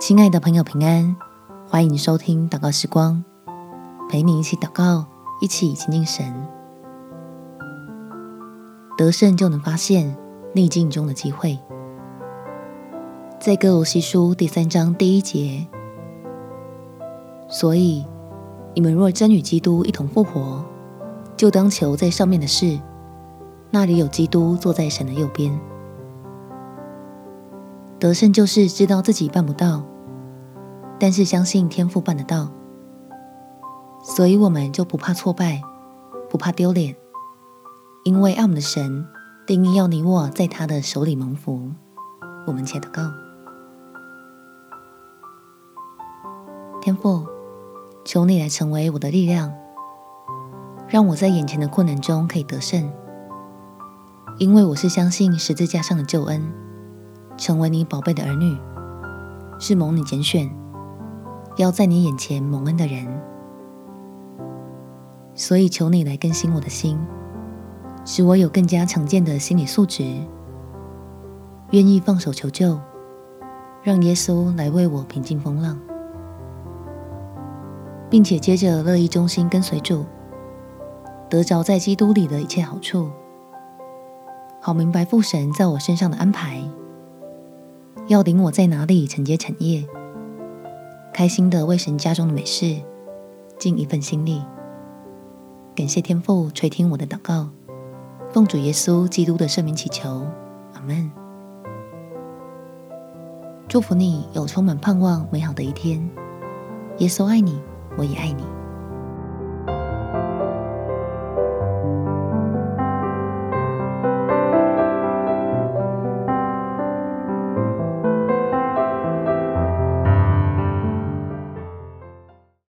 亲爱的朋友，平安！欢迎收听祷告时光，陪你一起祷告，一起亲近神。得胜就能发现逆境中的机会。在歌罗西书第三章第一节，所以你们若真与基督一同复活，就当求在上面的事，那里有基督坐在神的右边。得胜就是知道自己办不到，但是相信天父办得到，所以我们就不怕挫败，不怕丢脸，因为爱我们的神定义要你我在他的手里蒙福。我们且祷告：天父，求你来成为我的力量，让我在眼前的困难中可以得胜，因为我是相信十字架上的救恩。成为你宝贝的儿女，是蒙你拣选，要在你眼前蒙恩的人。所以求你来更新我的心，使我有更加强健的心理素质，愿意放手求救，让耶稣来为我平静风浪，并且接着乐意忠心跟随主，得着在基督里的一切好处，好明白父神在我身上的安排。要领我在哪里承接产业，开心的为神家中的美事尽一份心力。感谢天父垂听我的祷告，奉主耶稣基督的圣名祈求，阿门。祝福你有充满盼望美好的一天。耶稣爱你，我也爱你。